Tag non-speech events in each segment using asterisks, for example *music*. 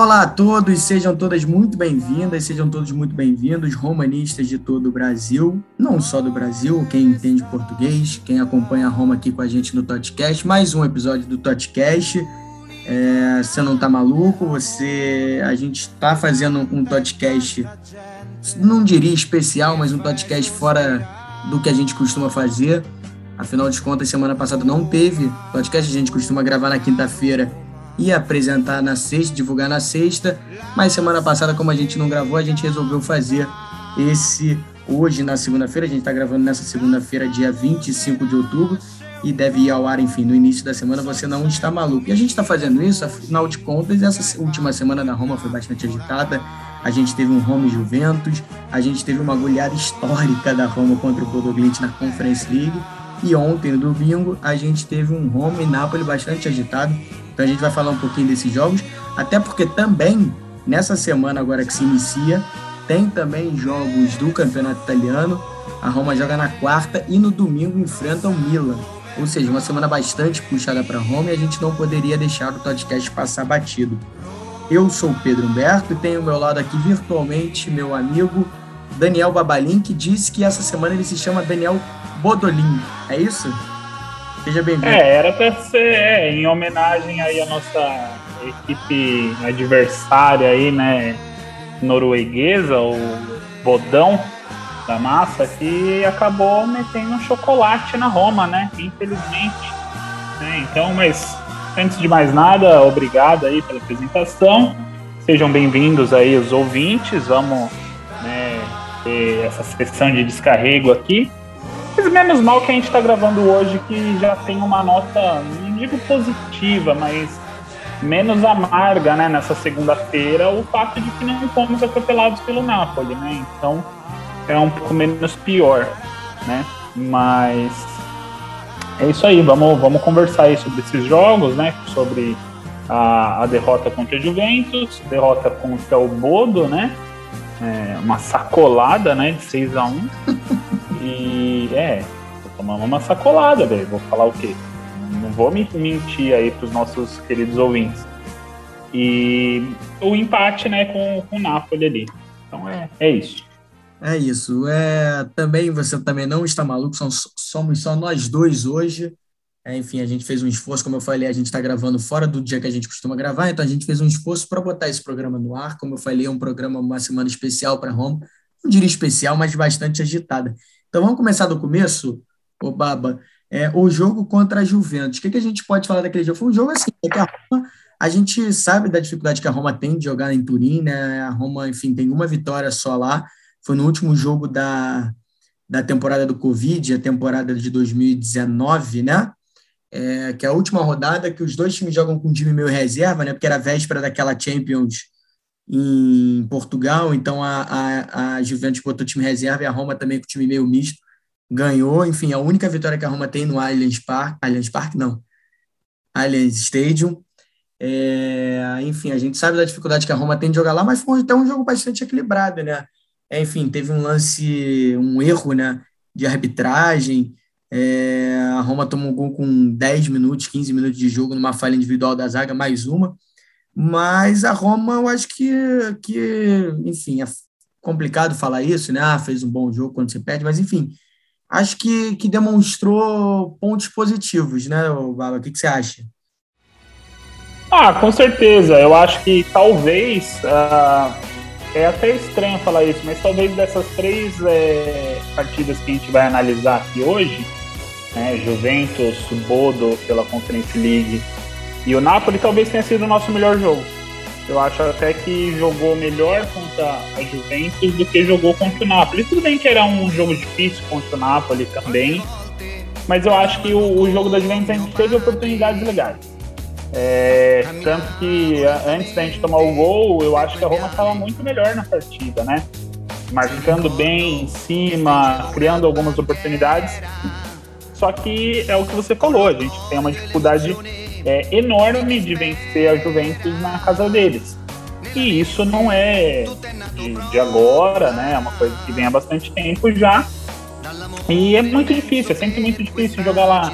Olá, a todos, sejam todas muito bem-vindas, sejam todos muito bem-vindos, romanistas de todo o Brasil, não só do Brasil, quem entende português, quem acompanha a Roma aqui com a gente no Totcast, mais um episódio do Totcast. É, você não tá maluco, você. A gente está fazendo um Totcast, não diria especial, mas um Totcast fora do que a gente costuma fazer. Afinal de contas, semana passada não teve podcast, a gente costuma gravar na quinta-feira ia apresentar na sexta, divulgar na sexta, mas semana passada, como a gente não gravou, a gente resolveu fazer esse hoje, na segunda-feira. A gente está gravando nessa segunda-feira, dia 25 de outubro, e deve ir ao ar, enfim, no início da semana. Você não está maluco. E a gente está fazendo isso, afinal de contas, essa última semana da Roma foi bastante agitada. A gente teve um Roma Juventus, a gente teve uma goleada histórica da Roma contra o Bodoglint na Conference League. E ontem, no domingo, a gente teve um Roma e Napoli bastante agitado. Então a gente vai falar um pouquinho desses jogos, até porque também nessa semana agora que se inicia, tem também jogos do Campeonato Italiano. A Roma joga na quarta e no domingo enfrenta o Milan. Ou seja, uma semana bastante puxada para Roma e a gente não poderia deixar o podcast passar batido. Eu sou o Pedro Humberto e tenho ao meu lado aqui virtualmente meu amigo Daniel Babalim, que disse que essa semana ele se chama Daniel Bodolin. É isso? Seja bem-vindo. É, era para ser é, em homenagem aí à nossa equipe adversária aí, né, norueguesa, o Bodão da massa, que acabou metendo um chocolate na Roma, né, infelizmente. É, então, mas antes de mais nada, obrigado aí pela apresentação. Sejam bem-vindos aí os ouvintes. Vamos né, ter essa sessão de descarrego aqui. Mas menos mal que a gente está gravando hoje, que já tem uma nota, não digo positiva, mas menos amarga, né, nessa segunda-feira, o fato de que não fomos atropelados pelo Napoli, né? Então é um pouco menos pior, né? Mas é isso aí, vamos, vamos conversar aí sobre esses jogos, né? Sobre a, a derrota contra a Juventus, derrota contra o Bodo, né? É, uma sacolada, né? De 6 a 1 *laughs* E é, tô tomando uma sacolada, velho. Vou falar o quê? Não vou mentir aí pros nossos queridos ouvintes. E o empate, né, com, com o Napoli ali. Então é, é isso. É isso. É, também você também não está maluco, somos, somos só nós dois hoje. É, enfim, a gente fez um esforço, como eu falei, a gente está gravando fora do dia que a gente costuma gravar, então a gente fez um esforço para botar esse programa no ar. Como eu falei, é um programa, uma semana especial para Roma. Não diria especial, mas bastante agitada. Então vamos começar do começo, o Baba. É, o jogo contra a Juventus. O que, que a gente pode falar daquele jogo? Foi um jogo assim, é que a Roma, a gente sabe da dificuldade que a Roma tem de jogar em Turim, né? A Roma, enfim, tem uma vitória só lá. Foi no último jogo da, da temporada do Covid, a temporada de 2019, né? É, que é a última rodada que os dois times jogam com um time meio reserva, né? Porque era véspera daquela Champions em Portugal, então a, a, a Juventus botou time reserva e a Roma também com time meio misto, ganhou, enfim, a única vitória que a Roma tem no Allianz Park, Allianz Park não, Allianz Stadium, é, enfim, a gente sabe da dificuldade que a Roma tem de jogar lá, mas foi até um jogo bastante equilibrado, né, é, enfim, teve um lance, um erro, né, de arbitragem, é, a Roma tomou um gol com 10 minutos, 15 minutos de jogo numa falha individual da zaga, mais uma, mas a Roma, eu acho que, que enfim, é complicado falar isso, né? Ah, fez um bom jogo quando você perde, mas enfim, acho que, que demonstrou pontos positivos, né, Baba? O que, que você acha? Ah, com certeza. Eu acho que talvez. Uh, é até estranho falar isso, mas talvez dessas três é, partidas que a gente vai analisar aqui hoje, né, Juventus, Bodo pela Conference League e o Napoli talvez tenha sido o nosso melhor jogo. Eu acho até que jogou melhor contra a Juventus do que jogou contra o Napoli. Tudo bem que era um jogo difícil contra o Napoli também, mas eu acho que o, o jogo da Juventus a gente teve oportunidades legais. É, tanto que antes da gente tomar o gol, eu acho que a Roma estava muito melhor na partida, né? Marcando bem em cima, criando algumas oportunidades. Só que é o que você falou, a gente tem uma dificuldade é, enorme de vencer a Juventus na casa deles. E isso não é de, de agora, né? É uma coisa que vem há bastante tempo já. E é muito difícil, é sempre muito difícil jogar lá.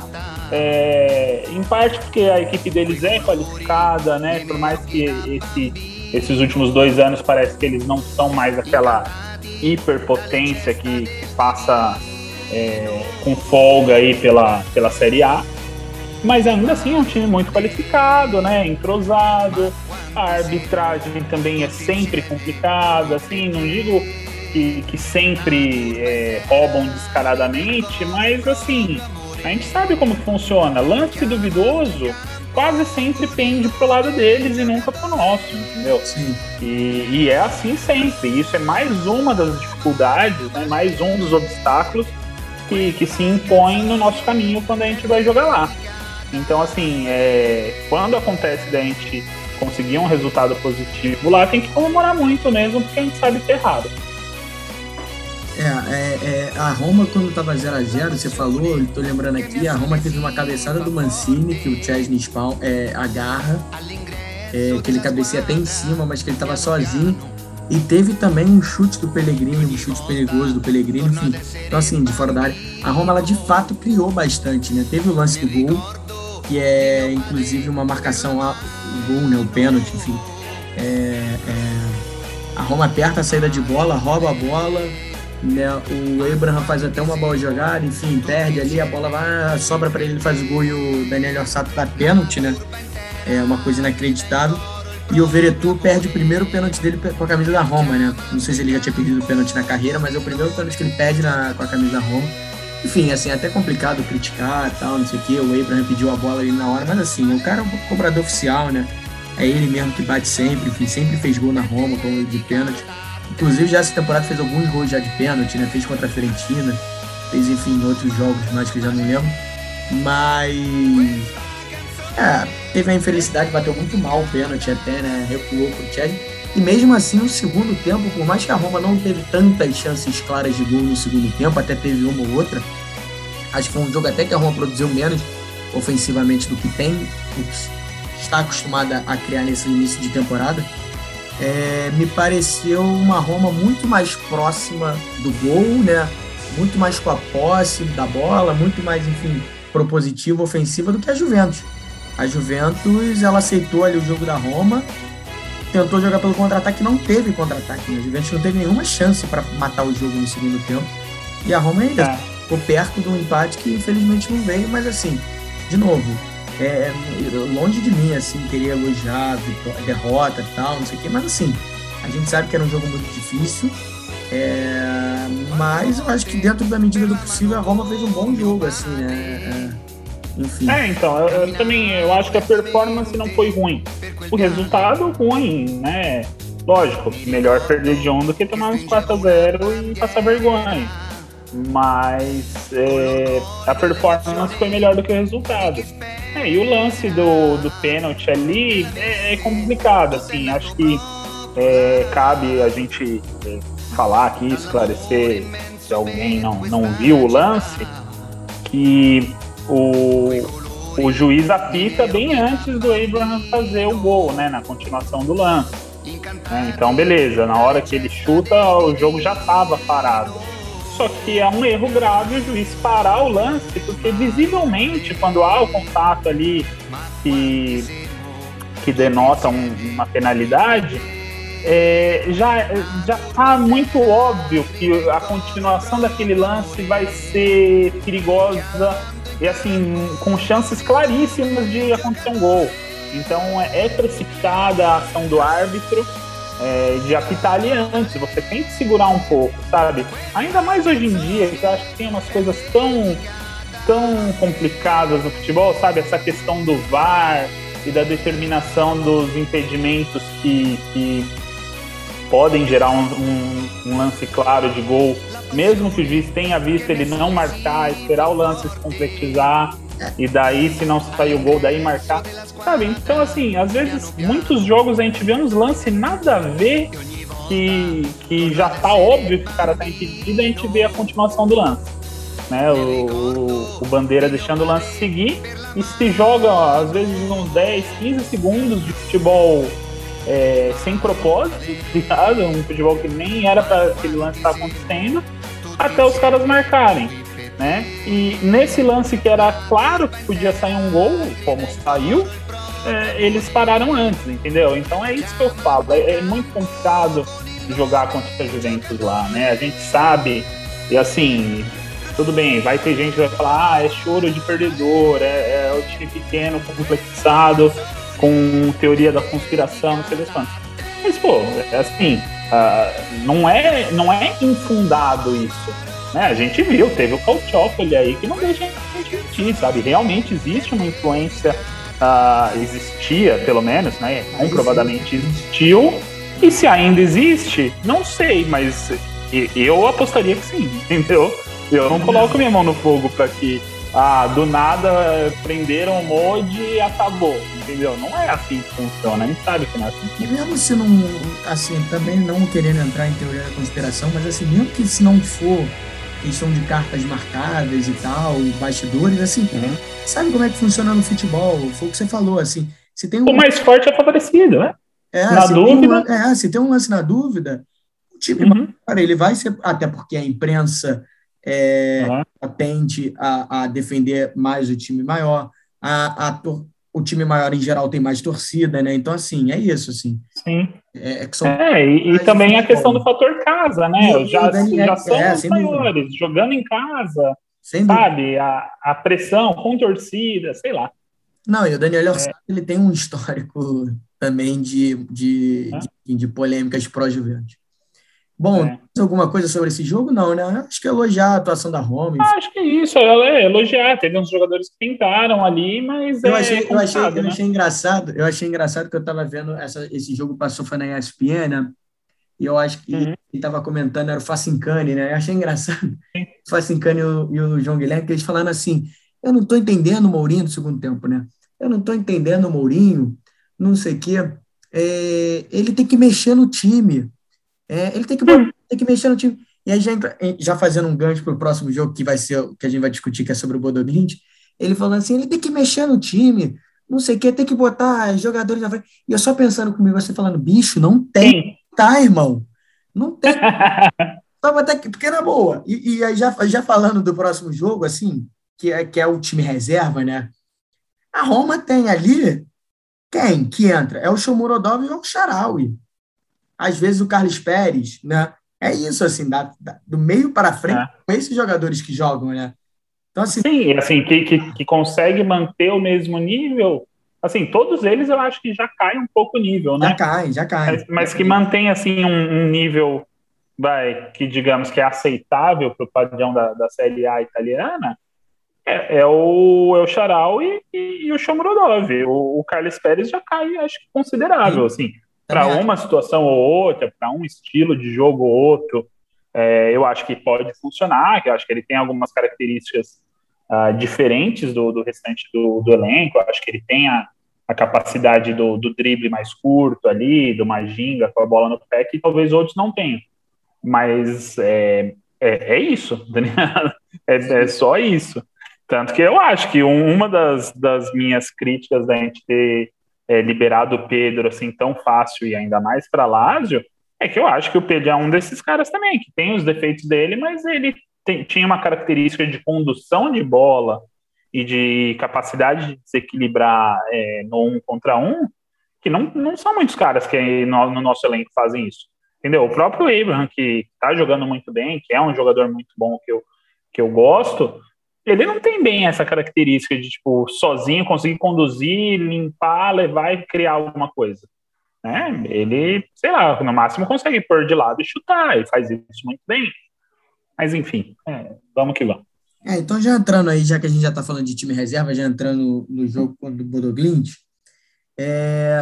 É, em parte porque a equipe deles é qualificada, né? Por mais que esse esses últimos dois anos parece que eles não são mais aquela hiperpotência que, que passa é, com folga aí pela, pela Série A. Mas ainda assim é um time muito qualificado, né? Entrosado. A arbitragem também é sempre complicada, assim, não digo que, que sempre é, roubam descaradamente, mas assim, a gente sabe como funciona. Lance duvidoso quase sempre pende pro lado deles e nunca pro nosso, entendeu? Sim. E, e é assim sempre. Isso é mais uma das dificuldades, né? mais um dos obstáculos que, que se impõe no nosso caminho quando a gente vai jogar lá. Então, assim, é, quando acontece da gente conseguir um resultado positivo lá, tem que comemorar muito mesmo, porque a gente sabe que é errado. É, é, é, a Roma, quando estava 0x0, você falou, estou lembrando aqui, a Roma teve uma cabeçada do Mancini, que o Chesney Spawn é, agarra, é, que ele cabeceia até em cima, mas que ele estava sozinho. E teve também um chute do Pellegrini, um chute perigoso do Pellegrini, enfim. Então, assim, de fora da área. A Roma, ela de fato criou bastante, né? Teve o lance do gol, que é inclusive uma marcação lá, o gol, né? O pênalti, enfim. É, é, a Roma aperta a saída de bola, rouba a bola, né? O Abraham faz até uma boa jogada, enfim, perde ali, a bola vai, sobra para ele, ele faz o gol e o Daniel Orsato dá pênalti, né? É uma coisa inacreditável. E o Veretu perde o primeiro pênalti dele com a camisa da Roma, né? Não sei se ele já tinha perdido o pênalti na carreira, mas é o primeiro pênalti que ele perde na, com a camisa da Roma. Enfim, assim, é até complicado criticar tal, não sei o quê. O Abraham pediu a bola ali na hora, mas assim, o cara é um cobrador oficial, né? É ele mesmo que bate sempre, enfim, sempre fez gol na Roma, como de pênalti. Inclusive, já essa temporada fez alguns gols já de pênalti, né? Fez contra a Fiorentina, fez, enfim, outros jogos mais que eu já não lembro. Mas. É, teve a infelicidade, bateu muito mal o pênalti até, né? Recuou pro Chelsea. E mesmo assim, no segundo tempo, por mais que a Roma não teve tantas chances claras de gol no segundo tempo, até teve uma ou outra, acho que foi um jogo até que a Roma produziu menos ofensivamente do que tem, do que está acostumada a criar nesse início de temporada é, me pareceu uma Roma muito mais próxima do gol, né? Muito mais com a posse da bola, muito mais, enfim, propositiva, ofensiva do que a Juventus. A Juventus, ela aceitou ali o jogo da Roma, tentou jogar pelo contra-ataque, não teve contra-ataque. Né? A Juventus não teve nenhuma chance para matar o jogo no segundo tempo. E a Roma ainda é. ficou perto de um empate que infelizmente não veio, mas assim, de novo, é, longe de mim, assim, querer elogiar a derrota e tal, não sei o quê, mas assim, a gente sabe que era um jogo muito difícil, é, mas eu acho que dentro da medida do possível a Roma fez um bom jogo, assim, né? É, enfim. É, então, eu, eu, também eu acho que a performance não foi ruim. O resultado ruim, né? Lógico, melhor perder de um do que tomar uns 4x0 e passar vergonha. Mas é, a performance foi melhor do que o resultado. É, e o lance do, do pênalti ali é, é complicado, assim, acho que é, cabe a gente é, falar aqui, esclarecer se alguém não, não viu o lance, que o, o juiz apita bem antes do Abraham fazer o gol, né, na continuação do lance. É, então, beleza, na hora que ele chuta, o jogo já estava parado. Só que é um erro grave o juiz parar o lance, porque visivelmente, quando há o contato ali que, que denota um, uma penalidade, é, já já está muito óbvio que a continuação daquele lance vai ser perigosa e assim com chances claríssimas de acontecer um gol. Então é precipitada a ação do árbitro é, de apitar ali antes. Você tem que segurar um pouco, sabe? Ainda mais hoje em dia, que eu acho que tem umas coisas tão, tão complicadas no futebol, sabe? Essa questão do VAR e da determinação dos impedimentos que, que podem gerar um, um, um lance claro de gol, mesmo que o juiz tenha visto ele não marcar, esperar o lance se concretizar e daí, se não sair o gol, daí marcar. Sabe? Então, assim, às vezes, muitos jogos a gente vê uns lances nada a ver que, que já tá óbvio que o cara tá impedido, a gente vê a continuação do lance. Né? O, o, Bandeira deixando o lance seguir e se joga, às vezes, uns 10, 15 segundos de futebol é, sem propósito, *laughs* ligado? Um futebol que nem era para aquele lance estar acontecendo, até os caras marcarem né? E nesse lance que era claro que podia sair um gol, como saiu, é, eles pararam antes, entendeu? Então é isso que eu falo. É, é muito complicado jogar contra a Juventus lá, né? A gente sabe, e assim, tudo bem, vai ter gente que vai falar, ah, é choro de perdedor, é, é o time pequeno, complexado, com teoria da conspiração, não sei das quantas. Mas, pô, é assim, uh, não, é, não é infundado isso. Né? A gente viu, teve o Calciopoli aí que não deixa a gente mentir, sabe? Realmente existe uma influência, uh, existia pelo menos, né? Comprovadamente existiu. E se ainda existe, não sei, mas eu apostaria que sim, *laughs* entendeu? Eu não coloco minha mão no fogo para que ah, do nada prenderam o mod e acabou, entendeu? Não é assim que funciona, a gente sabe que não é assim. E mesmo se não, assim, também não querendo entrar em teoria da conspiração, mas assim, mesmo que se não for questão de cartas marcadas e tal, bastidores, assim, uhum. sabe como é que funciona no futebol? Foi o que você falou, assim, se tem um... O mais forte é favorecido, né? É, na dúvida... Um, é, se tem um lance na dúvida, o time, uhum. cara, ele vai ser... Até porque a imprensa é, uhum. tende a, a, defender mais o time maior, a, a o time maior em geral tem mais torcida, né? Então, assim, é isso, assim. Sim. É, é, são é e, e também a questão do fator casa, né? E, já, já é, são é, os maiores, jogando em casa, sem sabe? A, a pressão com torcida, sei lá. Não, e o Daniel é. ele tem um histórico também de, de, de, de polêmicas pró-Juventus. Bom, é. alguma coisa sobre esse jogo? Não, né? Acho que é elogiar a atuação da Roma. Ah, acho que é isso, é elogiar. Teve uns jogadores que tentaram ali, mas eu é achei, eu achei, né? eu achei engraçado. Eu achei engraçado que eu estava vendo essa, esse jogo passou foi na ESPN, né? E eu acho que uhum. quem estava comentando era o Facincani, né? Eu achei engraçado. O Facincani e o, e o João Guilherme, que eles falando assim: eu não estou entendendo o Mourinho no segundo tempo, né? Eu não estou entendendo o Mourinho, não sei o quê. É, ele tem que mexer no time. É, ele tem que, hum. tem que mexer no time. E aí, já, já fazendo um gancho para o próximo jogo, que vai ser que a gente vai discutir, que é sobre o Bodoglint, ele falando assim: ele tem que mexer no time, não sei o que, tem que botar jogadores na frente. E eu só pensando comigo, você falando, bicho, não tem, tá, irmão? Não tem. *laughs* só botar aqui, porque na boa. E, e aí, já, já falando do próximo jogo, assim, que é, que é o time reserva, né? A Roma tem ali quem que entra? É o Shomurodov e o Sharawi às vezes o Carlos Pérez, né? É isso, assim, da, da do meio para frente, é. com esses jogadores que jogam, né? Então, assim, Sim, assim, que, que, que consegue manter o mesmo nível, assim, todos eles eu acho que já caem um pouco o nível, né? Já cai, já cai. Mas, mas que mantém, assim, um, um, nível, vai, que digamos que é aceitável para o padrão da, da Série A italiana, é, é o, é o Charal e, e, e o Shomurodov. O, o Carlos Pérez já cai, acho que considerável, Sim. assim para uma situação ou outra, para um estilo de jogo ou outro, é, eu acho que pode funcionar, eu acho que ele tem algumas características uh, diferentes do, do restante do, do, elenco, eu acho que ele tem a, a capacidade do, do, drible mais curto ali, do maginga com a bola no pé, que talvez outros não tenham. Mas é, é, é isso, *laughs* é, é, só isso. Tanto que eu acho que uma das, das minhas críticas da gente ter é, liberado o Pedro assim tão fácil e ainda mais para Lázio, é que eu acho que o Pedro é um desses caras também, que tem os defeitos dele, mas ele tem, tinha uma característica de condução de bola e de capacidade de desequilibrar é, no um contra um, que não, não são muitos caras que no, no nosso elenco fazem isso. Entendeu? O próprio Abraham, que está jogando muito bem, que é um jogador muito bom que eu, que eu gosto, ele não tem bem essa característica de, tipo, sozinho conseguir conduzir, limpar, levar e criar alguma coisa. Né? Ele, sei lá, no máximo consegue pôr de lado e chutar, e faz isso muito bem. Mas, enfim, é, vamos que vamos. É, então, já entrando aí, já que a gente já está falando de time reserva, já entrando no jogo do Bodoglint, é,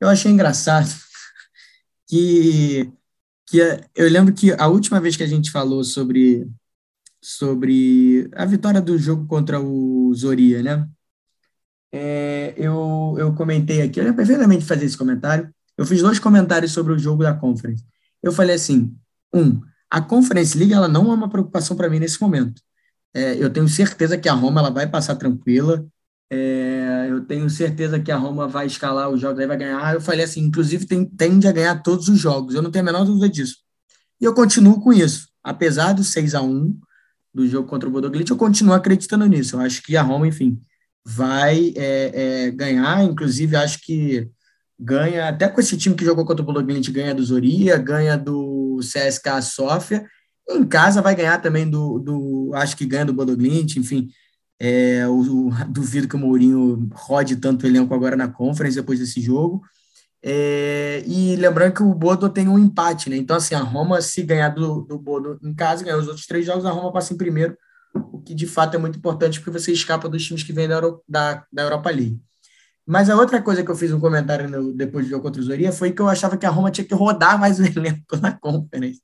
eu achei engraçado *laughs* que, que eu lembro que a última vez que a gente falou sobre sobre a vitória do jogo contra o Zoria, né? É, eu, eu comentei aqui, eu lembro perfeitamente fazer esse comentário. Eu fiz dois comentários sobre o jogo da Conference. Eu falei assim: um, a Conference League ela não é uma preocupação para mim nesse momento. É, eu tenho certeza que a Roma ela vai passar tranquila. É, eu tenho certeza que a Roma vai escalar os jogos, vai ganhar. Eu falei assim, inclusive tem, tende a ganhar todos os jogos. Eu não tenho a menor dúvida disso. E eu continuo com isso. Apesar do 6 a 1 do jogo contra o Bodoglint, eu continuo acreditando nisso. Eu acho que a Roma, enfim, vai é, é, ganhar, inclusive acho que ganha, até com esse time que jogou contra o Bologna, ganha do Zoria, ganha do CSK Sofia, em casa vai ganhar também do, do acho que ganha do Bodoglint, enfim, é, o, o, duvido que o Mourinho rode tanto o elenco agora na Conference depois desse jogo, é, e lembrando que o Bodo tem um empate, né? Então, assim, a Roma, se ganhar do, do Bodo em casa, ganhar os outros três jogos, a Roma passa em primeiro, o que de fato é muito importante porque você escapa dos times que vêm da, Euro, da, da Europa League. Mas a outra coisa que eu fiz um comentário no, depois do jogo contra o Zoria foi que eu achava que a Roma tinha que rodar mais o *laughs* elenco na Conference.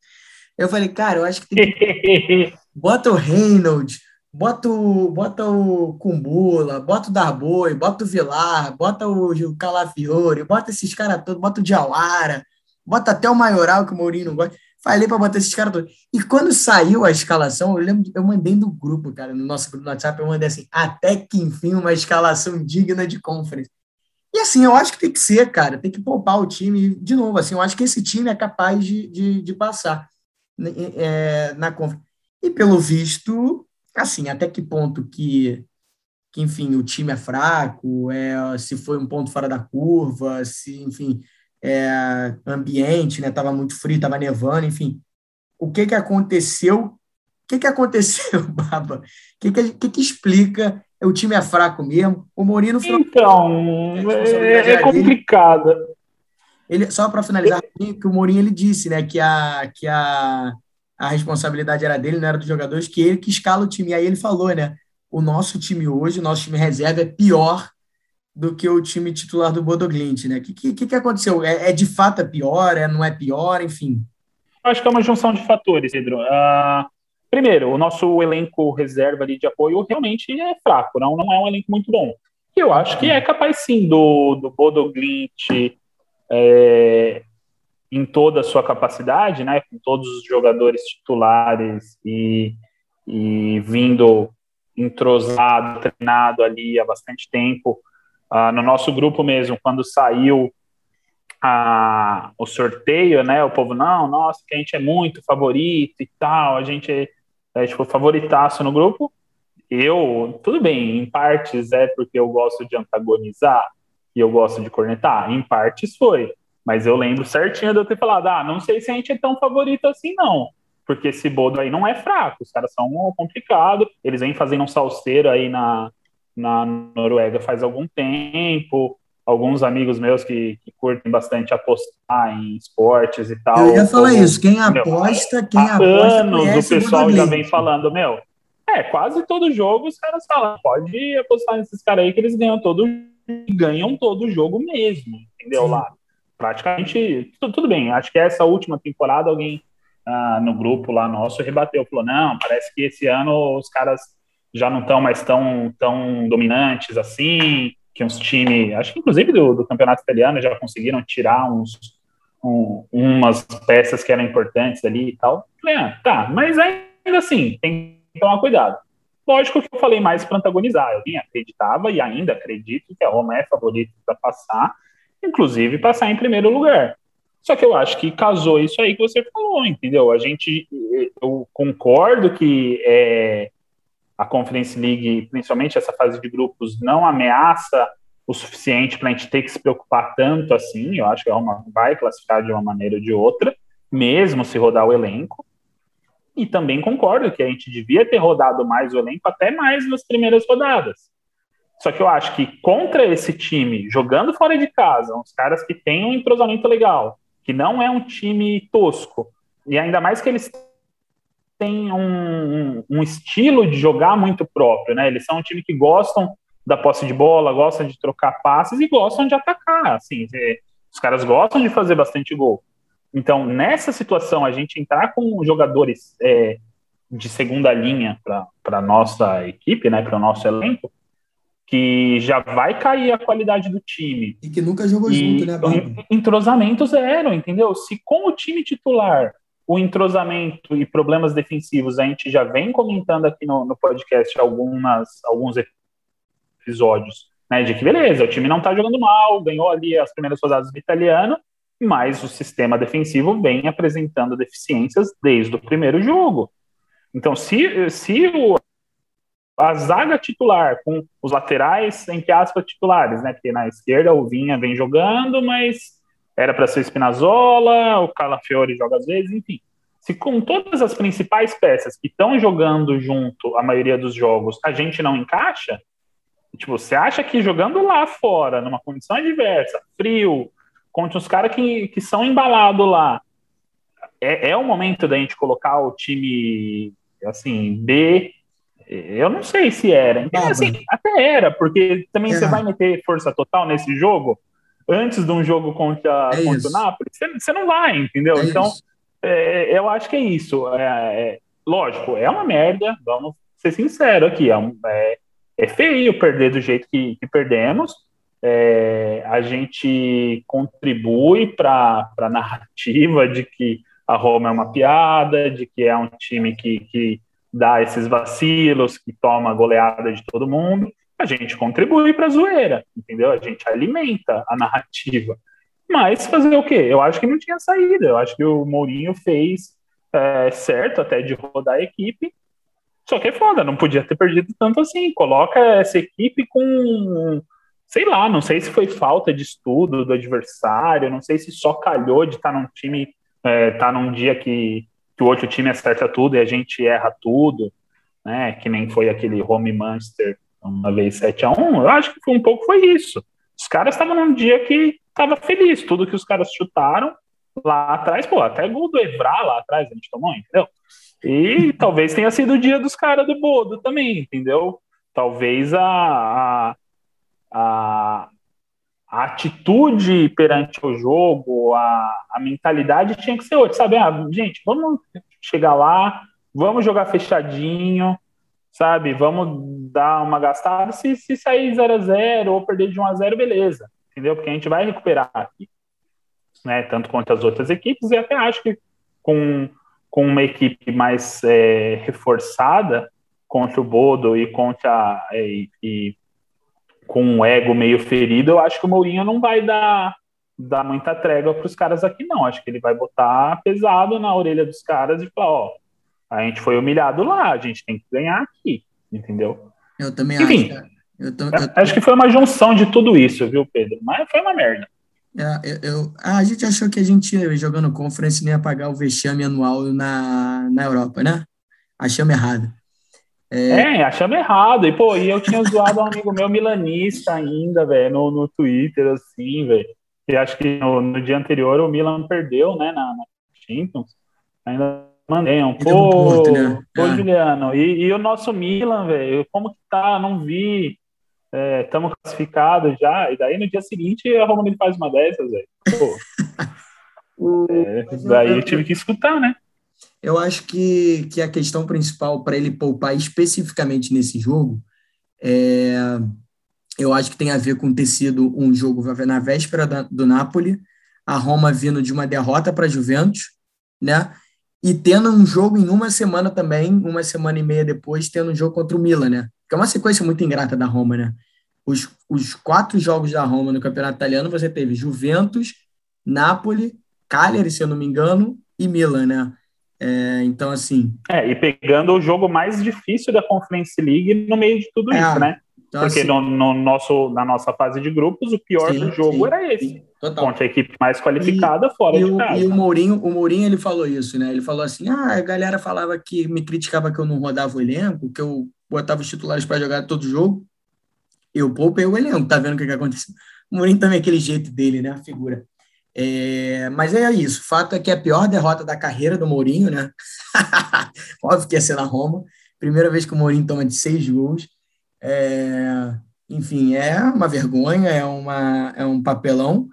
Eu falei, cara, eu acho que tem que... *laughs* bota o Reynolds, bota o, bota o Cumbula, bota o Darboi, bota o Vilar, bota o, o Calafiore, bota esses caras todos, bota o Diawara, bota até o Maioral, que o Mourinho não gosta. Falei para botar esses caras todos. E quando saiu a escalação, eu lembro, eu mandei no grupo, cara, no nosso grupo no WhatsApp, eu mandei assim, até que enfim uma escalação digna de conference. E assim, eu acho que tem que ser, cara, tem que poupar o time. De novo, assim, eu acho que esse time é capaz de, de, de passar né, é, na conference. E pelo visto, assim, até que ponto que, que enfim, o time é fraco, é, se foi um ponto fora da curva, se, enfim, é, ambiente, né? Tava muito frio, tava nevando, enfim. O que que aconteceu? O que que aconteceu, *laughs* Baba? O que que, que, que explica? O time é fraco mesmo? O Mourinho... Então, é, é complicado. Ele, só para finalizar, que o Mourinho ele disse, né, que a, que a, a responsabilidade era dele, não era dos jogadores, que ele que escala o time. E aí ele falou, né, o nosso time hoje, o nosso time reserva é pior do que o time titular do Bodoglint, né? O que, que, que aconteceu? É, é, de fato é pior? É, não é pior? Enfim. Acho que é uma junção de fatores, Pedro. Uh, primeiro, o nosso elenco reserva ali de apoio realmente é fraco, não, não é um elenco muito bom. Eu acho que é capaz sim do, do Bodoglint é, em toda a sua capacidade, né? Com todos os jogadores titulares e, e vindo entrosado, treinado ali há bastante tempo, ah, no nosso grupo mesmo, quando saiu a, o sorteio, né? O povo, não, nossa, que a gente é muito favorito e tal, a gente é, é tipo favoritaço no grupo. Eu, tudo bem, em partes é porque eu gosto de antagonizar e eu gosto de cornetar, em partes foi. Mas eu lembro certinho de eu ter falado, ah, não sei se a gente é tão favorito assim, não. Porque esse Bodo aí não é fraco, os caras são complicados, eles vêm fazendo um salseiro aí na, na Noruega faz algum tempo. Alguns amigos meus que, que curtem bastante apostar em esportes e tal. Eu ia falar como, isso, quem aposta, quem há aposta. Anos o pessoal já vem falando, meu. É, quase todo jogo os caras falam, pode apostar nesses caras aí que eles ganham todo ganham todo jogo mesmo, entendeu? Sim. Lá. Praticamente, tudo, tudo, bem. Acho que essa última temporada alguém ah, no grupo lá nosso rebateu, falou: não, parece que esse ano os caras já não estão mais tão, tão dominantes assim, que uns times, acho que inclusive do, do campeonato italiano já conseguiram tirar uns um, umas peças que eram importantes ali e tal. Ah, tá, mas ainda assim, tem que tomar cuidado. Lógico que eu falei mais para antagonizar, eu nem acreditava e ainda acredito que a Roma é favorita para passar, inclusive passar em primeiro lugar. Só que eu acho que casou isso aí que você falou, entendeu? A gente, eu concordo que é, a Conference League, principalmente essa fase de grupos, não ameaça o suficiente para a gente ter que se preocupar tanto assim. Eu acho que a Roma vai classificar de uma maneira ou de outra, mesmo se rodar o elenco. E também concordo que a gente devia ter rodado mais o elenco, até mais nas primeiras rodadas. Só que eu acho que contra esse time, jogando fora de casa, uns caras que têm um entrosamento legal, que não é um time tosco, e ainda mais que eles têm um, um, estilo de jogar muito próprio, né? Eles são um time que gostam da posse de bola, gostam de trocar passes e gostam de atacar, assim, os caras gostam de fazer bastante gol. Então, nessa situação, a gente entrar com jogadores é, de segunda linha para a nossa equipe, né, para o nosso elenco, que já vai cair a qualidade do time. E que nunca jogou e, junto, né, Barba? Entrosamento zero, entendeu? Se com o time titular o entrosamento e problemas defensivos a gente já vem comentando aqui no, no podcast algumas, alguns episódios, né, de que beleza, o time não está jogando mal, ganhou ali as primeiras rodadas do italiano, mas o sistema defensivo vem apresentando deficiências desde o primeiro jogo. Então, se, se o, a zaga titular, com os laterais, entre aspas, titulares, né? Porque na esquerda o Vinha vem jogando, mas era para ser o Spinazzola, o Calafiore joga às vezes, enfim. Se com todas as principais peças que estão jogando junto a maioria dos jogos, a gente não encaixa, tipo, você acha que jogando lá fora, numa condição adversa, frio, contra os caras que, que são embalados lá, é, é o momento da gente colocar o time, assim, B eu não sei se era. Então, assim, até era, porque também é. você vai meter força total nesse jogo antes de um jogo contra, é contra o Napoli. Você, você, não vai, entendeu? É então, é, eu acho que é isso. É, é, lógico, é uma merda, vamos ser sinceros aqui. É, um, é, feio perder do jeito que, que perdemos. a gente contribui para a narrativa de que a Roma é uma piada, de que é um time que, que dá esses vacilos, que toma goleada de todo mundo, a gente contribui para a zoeira, entendeu? A gente alimenta a narrativa. Mas fazer o quê? Eu acho que não tinha saída. Eu acho que o Mourinho fez é, certo até de rodar a equipe. Só que é foda, não podia ter perdido tanto assim. Coloca essa equipe com. Sei lá, não sei se foi falta de estudo do adversário, não sei se só calhou de estar tá num time, é, tá num dia que que o outro time acerta tudo e a gente erra tudo, né? Que nem foi aquele home Manchester uma vez 7 a 1 Eu acho que foi um pouco foi isso. Os caras estavam num dia que estava feliz, tudo que os caras chutaram lá atrás, pô, até gol do Evra lá atrás a gente tomou, entendeu? E *laughs* talvez tenha sido o dia dos caras do Bodo também, entendeu? Talvez a, a, a, a atitude perante o jogo, a, a mentalidade tinha que ser outra, sabe? Ah, gente, vamos chegar lá, vamos jogar fechadinho, sabe? Vamos dar uma gastada. Se, se sair 0 a 0 ou perder de 1 a 0 beleza, entendeu? Porque a gente vai recuperar aqui, né? Tanto quanto as outras equipes, e até acho que com, com uma equipe mais é, reforçada contra o Bodo e contra. E, e, com um ego meio ferido, eu acho que o Mourinho não vai dar, dar muita trégua para os caras aqui, não. Acho que ele vai botar pesado na orelha dos caras e falar: ó, a gente foi humilhado lá, a gente tem que ganhar aqui, entendeu? Eu também Enfim, acho. Eu tô, eu Acho que foi uma junção de tudo isso, viu, Pedro? Mas foi uma merda. É, eu, eu, a gente achou que a gente jogando conference não ia pagar o vexame anual na, na Europa, né? Achamos errado. É, é achamos errado. E, pô, e eu tinha zoado um amigo meu milanista ainda, velho, no, no Twitter, assim, velho. E acho que no, no, dia anterior o Milan perdeu, né, na, na Champions. Ainda mandei um, pô, Porto, né? pô, é. Juliano. E, e, o nosso Milan, velho, como que tá? Não vi. Estamos é, classificados já. E daí no dia seguinte a Roma faz uma dessas, velho. *laughs* é, daí eu tive que escutar, né? Eu acho que, que a questão principal para ele poupar especificamente nesse jogo é, eu acho que tem a ver com ter sido um jogo na véspera da, do Napoli, a Roma vindo de uma derrota para a Juventus, né? E tendo um jogo em uma semana também, uma semana e meia depois, tendo um jogo contra o Milan, né? Que é uma sequência muito ingrata da Roma, né? Os, os quatro jogos da Roma no Campeonato Italiano, você teve Juventus, Napoli, Cagliari, se eu não me engano, e Milan, né? É, então, assim. É, e pegando o jogo mais difícil da Conference League no meio de tudo é, isso, né? Então, Porque assim, no, no, nosso, na nossa fase de grupos, o pior sim, do jogo sim, era esse. Total. Contra a equipe mais qualificada e, fora e de casa. E o Mourinho, o Mourinho, ele falou isso, né? Ele falou assim: ah, a galera falava que me criticava que eu não rodava o elenco, que eu botava os titulares para jogar todo jogo. Eu poupei o elenco, tá vendo o que, que aconteceu? O Mourinho também é aquele jeito dele, né? A figura. É, mas é isso. O fato é que é a pior derrota da carreira do Mourinho, né? *laughs* Óbvio que ia ser na Roma. Primeira vez que o Mourinho toma de seis gols. É, enfim, é uma vergonha, é, uma, é um papelão.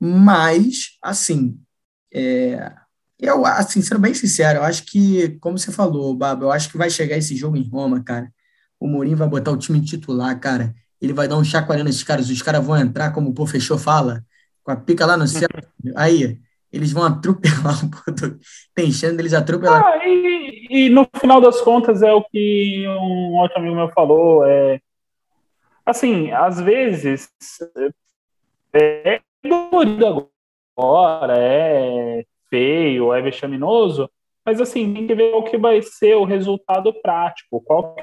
Mas, assim, é, eu, assim, sendo bem sincero, eu acho que, como você falou, Babo, eu acho que vai chegar esse jogo em Roma, cara. O Mourinho vai botar o time titular, cara. Ele vai dar um chacoalhão nesses caras. Os caras vão entrar, como o professor fala, com a pica lá no céu. Aí, eles vão atropelar *laughs* um pouco. Tem chance deles atropelar. Ah, e, e, no final das contas é o que um outro amigo meu falou. É, assim, às vezes é dolorido agora, é feio, é vexaminoso, mas assim, tem que ver o que vai ser o resultado prático, qual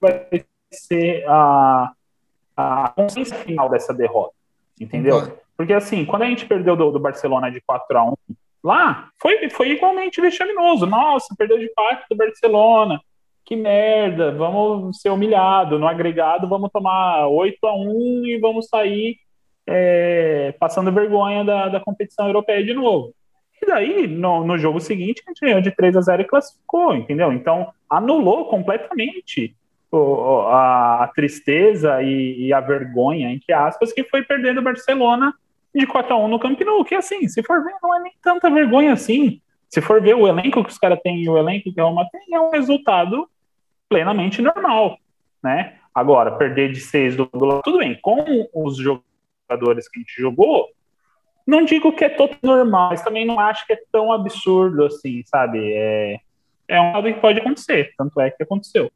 vai ser a, a consciência final dessa derrota, entendeu? Porque assim, quando a gente perdeu do, do Barcelona de 4 a 1 lá, foi, foi igualmente vexaminoso. Nossa, perdeu de 4 do Barcelona. Que merda, vamos ser humilhados. No agregado, vamos tomar 8 a 1 e vamos sair é, passando vergonha da, da competição europeia de novo. E daí, no, no jogo seguinte, a gente ganhou de 3 a 0 e classificou, entendeu? Então, anulou completamente a, tristeza e, a vergonha, entre aspas, que foi perdendo o Barcelona de 4 a 1 no Camp Nou, que assim, se for ver, não é nem tanta vergonha assim. Se for ver o elenco que os caras têm e o elenco que a Roma tem, é um resultado plenamente normal, né? Agora, perder de 6 do tudo bem, com os jogadores que a gente jogou, não digo que é todo normal, mas também não acho que é tão absurdo assim, sabe? É, é um lado que pode acontecer, tanto é que aconteceu.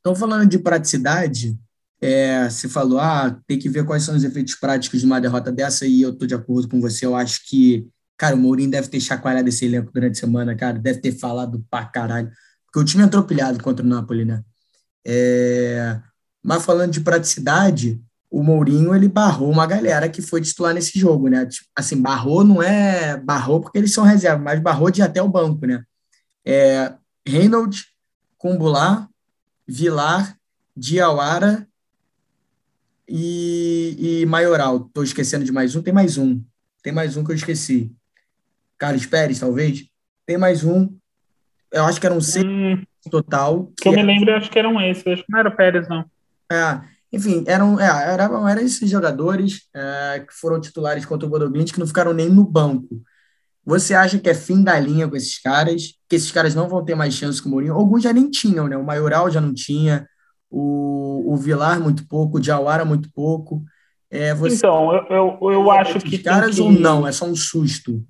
Então, falando de praticidade, é, você falou, ah, tem que ver quais são os efeitos práticos de uma derrota dessa, e eu estou de acordo com você. Eu acho que, cara, o Mourinho deve ter chacoalhado esse elenco durante a semana, cara, deve ter falado pra caralho, porque o time entrou pilhado contra o Napoli, né? É, mas falando de praticidade, o Mourinho ele barrou uma galera que foi titular nesse jogo, né? Tipo, assim, barrou não é barrou porque eles são reserva, mas barrou de até o banco, né? É, Reynolds, Kumbular, Vilar, Diawara e, e Maioral. Estou esquecendo de mais um. Tem mais um. Tem mais um que eu esqueci. Carlos Pérez, talvez. Tem mais um. Eu acho que eram seis hum, total. Que, que eu me lembro, acho que eram esses. Acho que não era o Pérez, não. É. Enfim, eram, é, eram, eram esses jogadores é, que foram titulares contra o Bodoglint que não ficaram nem no banco. Você acha que é fim da linha com esses caras? Que esses caras não vão ter mais chance com o Mourinho? Alguns já nem tinham, né? O Maioral já não tinha, o, o Vilar muito pouco, o Jawara muito pouco. É, você... Então, eu, eu, eu acho que. caras que... ou não? É só um susto?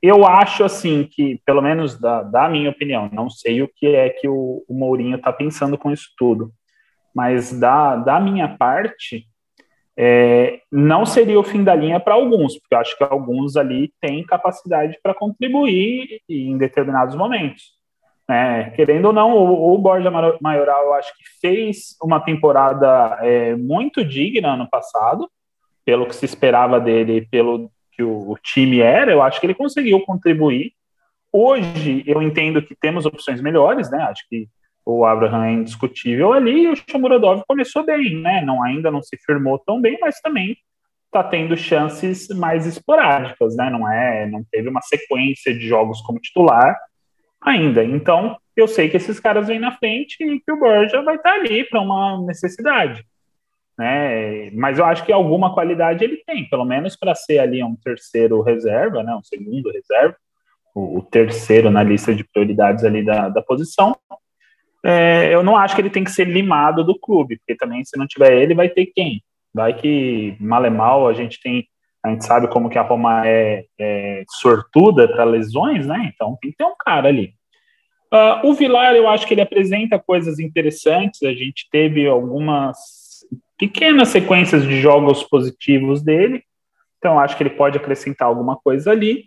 Eu acho, assim, que, pelo menos da, da minha opinião, não sei o que é que o, o Mourinho está pensando com isso tudo mas da, da minha parte, é, não seria o fim da linha para alguns, porque eu acho que alguns ali têm capacidade para contribuir em determinados momentos. É, querendo ou não, o, o Borja Maioral, eu acho que fez uma temporada é, muito digna ano passado, pelo que se esperava dele, pelo que o, o time era, eu acho que ele conseguiu contribuir. Hoje, eu entendo que temos opções melhores, né? Acho que o Abraham é indiscutível ali e o Shomurodov começou bem, né? Não, ainda não se firmou tão bem, mas também está tendo chances mais esporádicas, né? Não é, não teve uma sequência de jogos como titular ainda. Então, eu sei que esses caras vêm na frente e que o Borja vai estar tá ali para uma necessidade, né? Mas eu acho que alguma qualidade ele tem, pelo menos para ser ali um terceiro reserva, né? Um segundo reserva, o, o terceiro na lista de prioridades ali da, da posição é, eu não acho que ele tem que ser limado do clube, porque também se não tiver ele, vai ter quem? Vai que mal é mal, a gente tem, a gente sabe como que a Roma é, é sortuda para lesões, né? Então tem que ter um cara ali. Uh, o Vilar, eu acho que ele apresenta coisas interessantes. A gente teve algumas pequenas sequências de jogos positivos dele, então acho que ele pode acrescentar alguma coisa ali.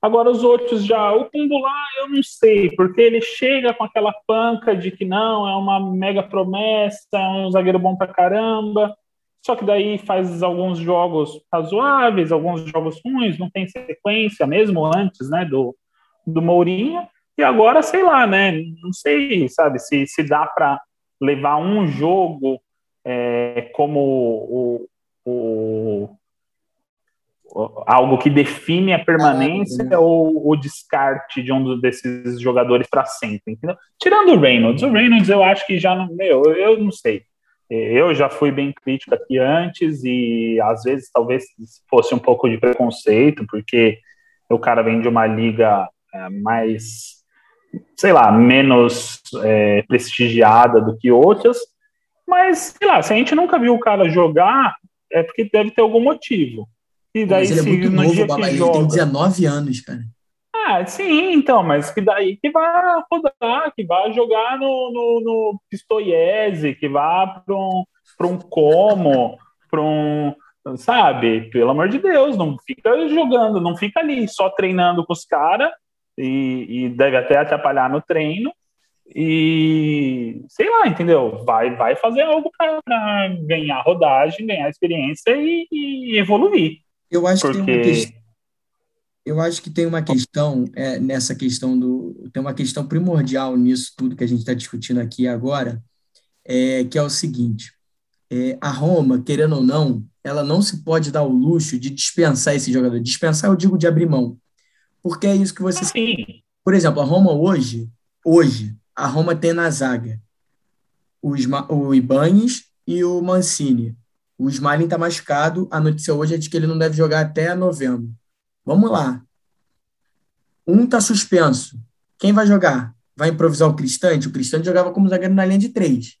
Agora, os outros já, o Pumbular, eu não sei, porque ele chega com aquela panca de que não, é uma mega promessa, é um zagueiro bom pra caramba, só que daí faz alguns jogos razoáveis, alguns jogos ruins, não tem sequência, mesmo antes, né, do, do Mourinho, e agora, sei lá, né, não sei, sabe, se, se dá para levar um jogo é, como o, o algo que define a permanência ah, ou o descarte de um desses jogadores para sempre, entendeu? Tirando o Reynolds, o Reynolds eu acho que já não, meu, eu não sei. Eu já fui bem crítico aqui antes e às vezes talvez fosse um pouco de preconceito, porque o cara vem de uma liga é, mais, sei lá, menos é, prestigiada do que outras, mas sei lá, se a gente nunca viu o cara jogar, é porque deve ter algum motivo. E daí, mas ele é muito novo, ele tem 19 anos, cara. Ah, sim, então, mas que daí que vai rodar, que vai jogar no, no, no Pistoiese, que vá para um, um Como, para um. Sabe? Pelo amor de Deus, não fica jogando, não fica ali só treinando com os caras e, e deve até atrapalhar no treino e sei lá, entendeu? Vai, vai fazer algo para ganhar rodagem, ganhar experiência e, e evoluir. Eu acho porque... que tem uma questão. Eu acho que tem uma questão é, nessa questão do. Tem uma questão primordial nisso tudo que a gente está discutindo aqui agora, é, que é o seguinte: é, a Roma, querendo ou não, ela não se pode dar o luxo de dispensar esse jogador. Dispensar, eu digo de abrir mão. Porque é isso que você. Sim. Por exemplo, a Roma hoje, hoje, a Roma tem na zaga os, o Ibanes e o Mancini. O Smalling está machucado. A notícia hoje é de que ele não deve jogar até novembro. Vamos lá. Um está suspenso. Quem vai jogar? Vai improvisar o Cristante? O Cristante jogava como zagueiro na linha de três.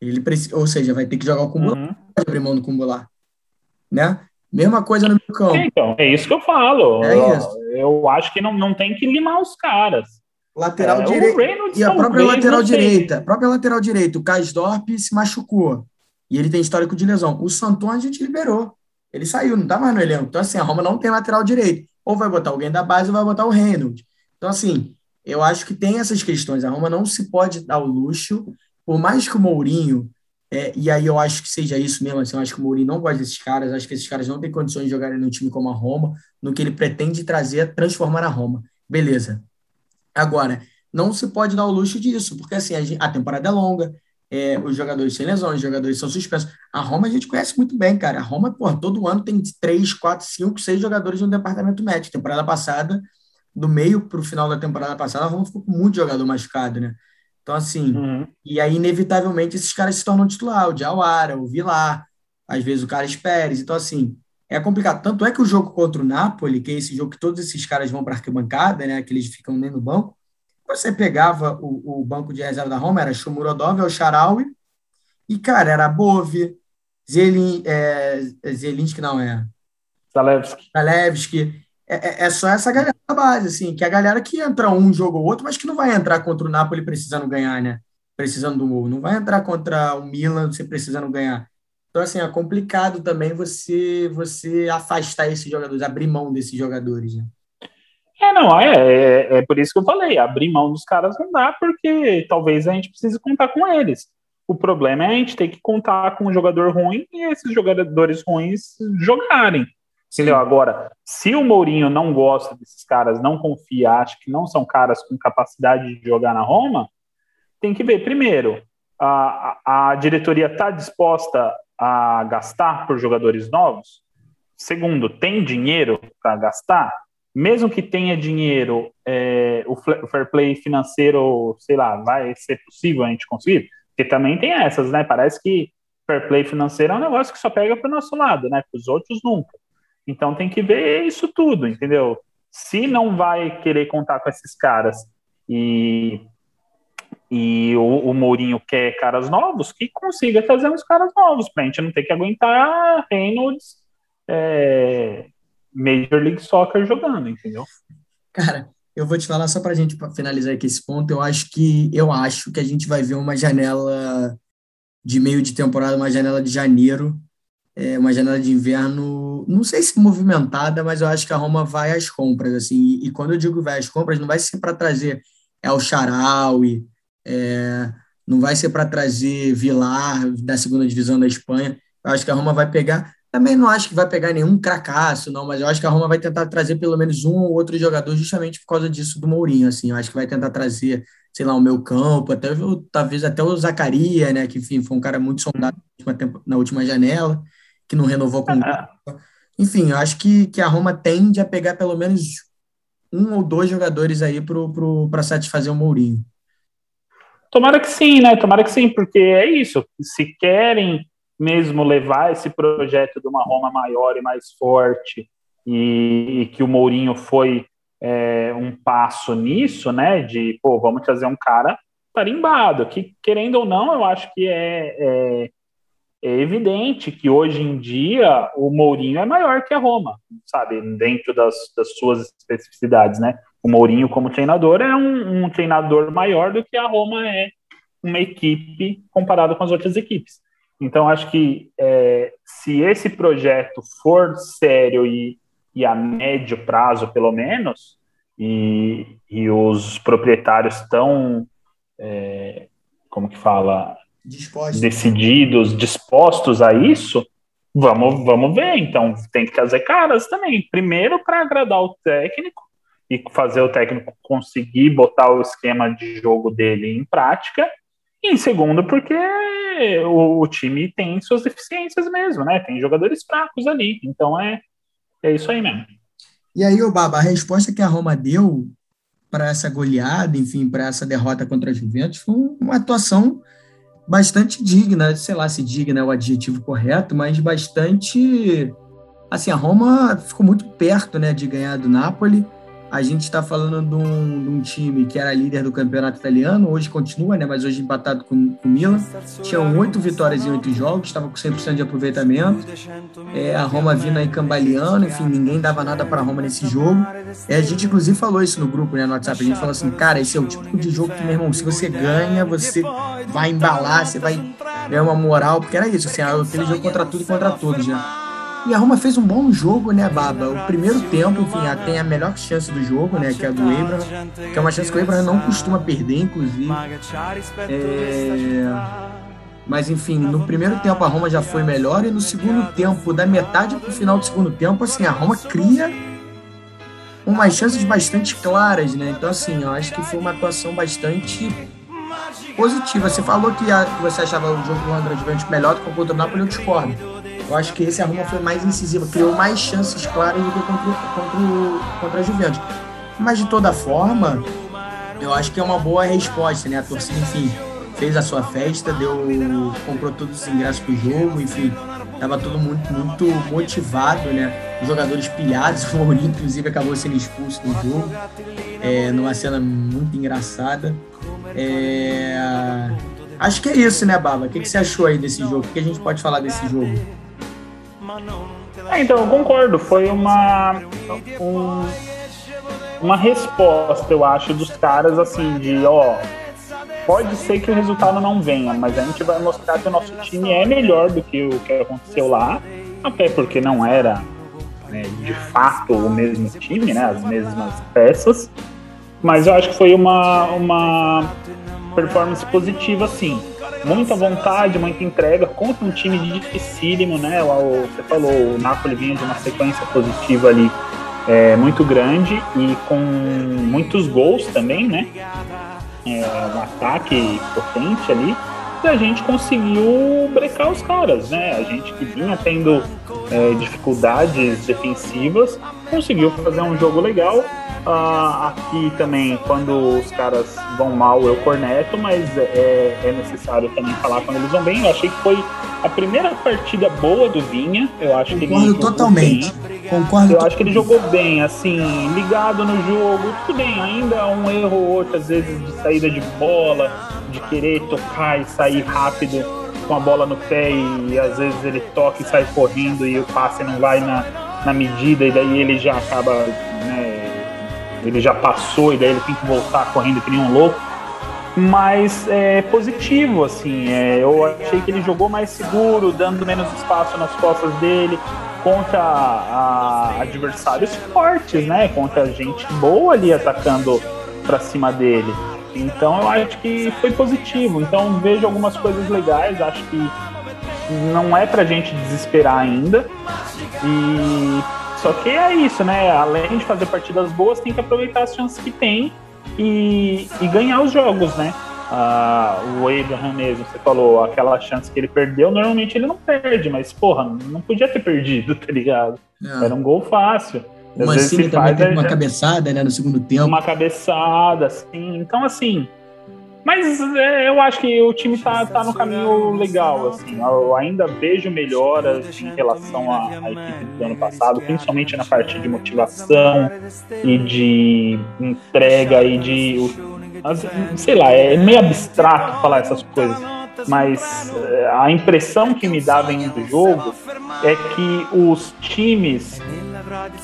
Ele precisa, ou seja, vai ter que jogar o cumular. Uhum. Pode abrir mão do cumular. Né? Mesma coisa no meu campo. Então, é isso que eu falo. É eu, isso. eu acho que não, não tem que limar os caras. Lateral é, direito. E a própria lateral direita. A própria lateral direita. O Kaisdorp se machucou. E ele tem histórico de lesão. O Santon a gente liberou. Ele saiu, não tá mais no elenco. Então, assim, a Roma não tem lateral direito. Ou vai botar alguém da base ou vai botar o Reynolds. Então, assim, eu acho que tem essas questões. A Roma não se pode dar o luxo, por mais que o Mourinho, é, e aí eu acho que seja isso mesmo, assim, eu acho que o Mourinho não gosta desses caras, acho que esses caras não têm condições de jogarem num time como a Roma, no que ele pretende trazer, transformar a Roma. Beleza. Agora, não se pode dar o luxo disso, porque assim, a, a temporada é longa, é, os jogadores sem lesões, os jogadores são suspensos. A Roma a gente conhece muito bem, cara. A Roma, pô, todo ano tem três, quatro, cinco, seis jogadores no departamento médico. Temporada passada, do meio para o final da temporada passada, a Roma ficou com muito jogador machucado, né? Então, assim, uhum. e aí, inevitavelmente, esses caras se tornam titular, o Diawara, o Vilar, às vezes o Carlos Pérez. Então, assim, é complicado. Tanto é que o jogo contra o Napoli, que é esse jogo que todos esses caras vão para a arquibancada, né, que eles ficam nem no banco, você pegava o, o banco de reserva da Roma, era Shomurodov, o Charaui, e, cara, era Bove, Zelin, é, Zelinski não é. Zalewski. Zalewski. É, é, é, só essa galera da base, assim, que é a galera que entra um jogo ou outro, mas que não vai entrar contra o Napoli precisando ganhar, né? Precisando do gol. Não vai entrar contra o Milan você precisando ganhar. Então, assim, é complicado também você, você afastar esses jogadores, abrir mão desses jogadores, né? É, não, é, é, é, por isso que eu falei, abrir mão dos caras não dá, porque talvez a gente precise contar com eles. O problema é a gente ter que contar com um jogador ruim e esses jogadores ruins jogarem. Entendeu? Agora, se o Mourinho não gosta desses caras, não confia, acha que não são caras com capacidade de jogar na Roma, tem que ver, primeiro, a, a, a diretoria está disposta a gastar por jogadores novos? Segundo, tem dinheiro para gastar? Mesmo que tenha dinheiro, é, o fair play financeiro, sei lá, vai ser possível a gente conseguir? Porque também tem essas, né? Parece que fair play financeiro é um negócio que só pega para o nosso lado, né? Para os outros nunca. Então tem que ver isso tudo, entendeu? Se não vai querer contar com esses caras e, e o, o Mourinho quer caras novos, que consiga trazer uns caras novos, para a gente não ter que aguentar Reynolds, é, Major League Soccer jogando, entendeu? Cara, eu vou te falar só para a gente finalizar aqui esse ponto. Eu acho que eu acho que a gente vai ver uma janela de meio de temporada, uma janela de janeiro, é, uma janela de inverno, não sei se movimentada, mas eu acho que a Roma vai às compras assim. E, e quando eu digo vai às compras, não vai ser para trazer El Charaui, é, não vai ser para trazer Vilar da segunda divisão da Espanha. Eu acho que a Roma vai pegar também não acho que vai pegar nenhum cracaço, não, mas eu acho que a Roma vai tentar trazer pelo menos um ou outro jogador justamente por causa disso do Mourinho, assim. Eu acho que vai tentar trazer, sei lá, o meu campo, até talvez até o Zacaria, né, que enfim, foi um cara muito sondado na última, na última janela, que não renovou com ah. Enfim, eu acho que, que a Roma tende a pegar pelo menos um ou dois jogadores aí para satisfazer o Mourinho. Tomara que sim, né? Tomara que sim, porque é isso. Se querem mesmo levar esse projeto de uma Roma maior e mais forte, e, e que o Mourinho foi é, um passo nisso, né? De, pô, vamos trazer um cara tarimbado, que querendo ou não, eu acho que é, é, é evidente que hoje em dia o Mourinho é maior que a Roma, sabe? Dentro das, das suas especificidades, né? O Mourinho, como treinador, é um, um treinador maior do que a Roma é uma equipe comparado com as outras equipes. Então, acho que é, se esse projeto for sério e, e a médio prazo, pelo menos, e, e os proprietários estão é, como que fala, dispostos. decididos, dispostos a isso, vamos, vamos ver. Então tem que fazer caras também. Primeiro para agradar o técnico e fazer o técnico conseguir botar o esquema de jogo dele em prática. E segundo, porque o, o time tem suas deficiências mesmo, né? Tem jogadores fracos ali. Então é, é isso aí mesmo. E aí, o Baba, a resposta que a Roma deu para essa goleada, enfim, para essa derrota contra a Juventus, foi uma atuação bastante digna, sei lá se digna é o adjetivo correto, mas bastante. Assim, a Roma ficou muito perto né, de ganhar do Napoli. A gente está falando de um, de um, time que era líder do campeonato italiano, hoje continua, né, mas hoje empatado com, com o Milan. Tinham oito vitórias em oito jogos, estava com 100% de aproveitamento. É, a Roma vindo aí cambaleando, enfim, ninguém dava nada para a Roma nesse jogo. É, a gente, inclusive, falou isso no grupo, né, no WhatsApp. A gente falou assim, cara, esse é o tipo de jogo que, meu irmão, se você ganha, você vai embalar, você vai ganhar uma moral, porque era isso, assim, aquele jogo contra tudo e contra todos, né? E a Roma fez um bom jogo, né, Baba? O primeiro tempo, enfim, tem a melhor chance do jogo, né, que é a do Abraham, que é uma chance que o Abraham não costuma perder, inclusive. É... Mas, enfim, no primeiro tempo a Roma já foi melhor e no segundo tempo, da metade para o final do segundo tempo, assim, a Roma cria umas chances bastante claras, né? Então, assim, eu acho que foi uma atuação bastante positiva. Você falou que, a, você achava o jogo do André Juventus melhor do que o contra o Napoli, eu discordo. Eu acho que esse a Roma foi mais incisiva, criou mais chances claras do que contra, contra, contra a Juventus. Mas de toda forma, eu acho que é uma boa resposta, né? A torcida, enfim, fez a sua festa, deu, comprou todos os ingressos pro jogo, enfim, tava todo mundo muito motivado, né? Os jogadores pilhados, *laughs* o Mourinho, inclusive, acabou sendo expulso do jogo, é, numa cena muito engraçada. É... Acho que é isso, né, Baba? O que, que você achou aí desse jogo? O que a gente pode falar desse jogo? É, então, eu concordo. Foi uma. Um, uma resposta, eu acho, dos caras assim, de ó. Pode ser que o resultado não venha, mas a gente vai mostrar que o nosso time é melhor do que o que aconteceu lá, até porque não era né, de fato o mesmo time, né, as mesmas peças, mas eu acho que foi uma, uma performance positiva, sim muita vontade, muita entrega contra um time dificílimo, né? O, você falou, o Napoli vinha de uma sequência positiva ali é, muito grande e com muitos gols também, né? É, um ataque potente ali. E a gente conseguiu brecar os caras, né? A gente que vinha tendo é, dificuldades defensivas conseguiu fazer um jogo legal Uh, aqui também, quando os caras vão mal, eu corneto, mas é, é, necessário também falar quando eles vão bem. Eu achei que foi a primeira partida boa do Vinha. Eu acho Concordo que ele totalmente. Bem. Concordo. Eu acho que ele jogou bem, assim, ligado no jogo. Tudo bem, ainda um erro ou outro, às vezes, de saída de bola, de querer tocar e sair rápido com a bola no pé e às vezes ele toca e sai correndo e o passe não vai na, na medida e daí ele já acaba né, ele já passou e daí ele tem que voltar correndo que nem um louco. Mas é positivo, assim. É, eu achei que ele jogou mais seguro, dando menos espaço nas costas dele, contra a, adversários fortes, né? Contra gente boa ali atacando para cima dele. Então eu acho que foi positivo. Então vejo algumas coisas legais, acho que não é pra gente desesperar ainda. E só que é isso, né? Além de fazer partidas boas, tem que aproveitar as chances que tem e, e ganhar os jogos, né? Ah, o Abraham mesmo, você falou, aquela chance que ele perdeu, normalmente ele não perde, mas porra, não podia ter perdido, *laughs* tá ligado? É. Era um gol fácil. O Mancini também teve uma cabeçada, né, no segundo tempo. Uma cabeçada, assim. Então, assim, mas é, eu acho que o time tá, tá no caminho legal, assim. Eu ainda vejo melhoras em relação à, à equipe do ano passado, principalmente na parte de motivação e de entrega e de. Sei lá, é meio abstrato falar essas coisas mas é, a impressão que me dá vendo do jogo é que os times